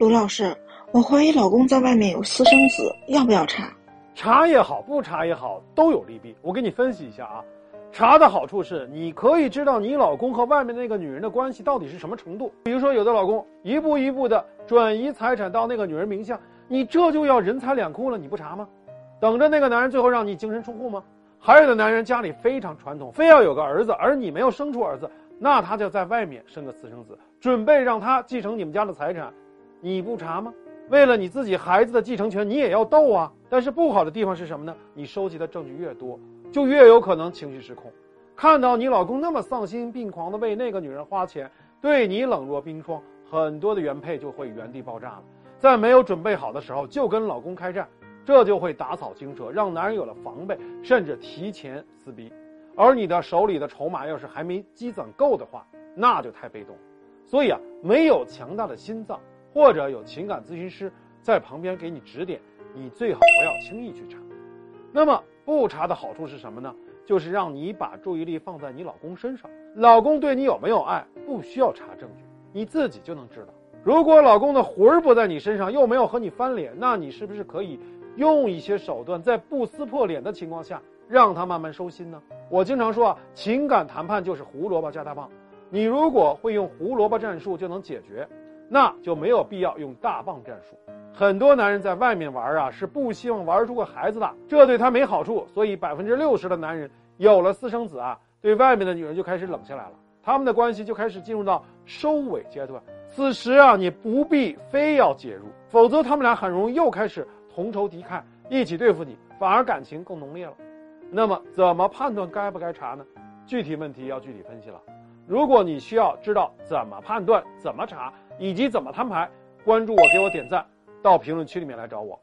卢老师，我怀疑老公在外面有私生子，要不要查？查也好，不查也好，都有利弊。我给你分析一下啊。查的好处是，你可以知道你老公和外面那个女人的关系到底是什么程度。比如说，有的老公一步一步的转移财产到那个女人名下，你这就要人财两空了，你不查吗？等着那个男人最后让你净身出户吗？还有的男人家里非常传统，非要有个儿子，而你没有生出儿子，那他就在外面生个私生子，准备让他继承你们家的财产。你不查吗？为了你自己孩子的继承权，你也要斗啊！但是不好的地方是什么呢？你收集的证据越多，就越有可能情绪失控。看到你老公那么丧心病狂的为那个女人花钱，对你冷若冰霜，很多的原配就会原地爆炸了。在没有准备好的时候就跟老公开战，这就会打草惊蛇，让男人有了防备，甚至提前撕逼。而你的手里的筹码要是还没积攒够的话，那就太被动。所以啊，没有强大的心脏。或者有情感咨询师在旁边给你指点，你最好不要轻易去查。那么不查的好处是什么呢？就是让你把注意力放在你老公身上，老公对你有没有爱，不需要查证据，你自己就能知道。如果老公的魂儿不在你身上，又没有和你翻脸，那你是不是可以用一些手段，在不撕破脸的情况下，让他慢慢收心呢？我经常说啊，情感谈判就是胡萝卜加大棒，你如果会用胡萝卜战术，就能解决。那就没有必要用大棒战术。很多男人在外面玩啊，是不希望玩出个孩子的，这对他没好处。所以百分之六十的男人有了私生子啊，对外面的女人就开始冷下来了，他们的关系就开始进入到收尾阶段。此时啊，你不必非要介入，否则他们俩很容易又开始同仇敌忾，一起对付你，反而感情更浓烈了。那么怎么判断该不该查呢？具体问题要具体分析了。如果你需要知道怎么判断、怎么查，以及怎么摊牌，关注我，给我点赞，到评论区里面来找我。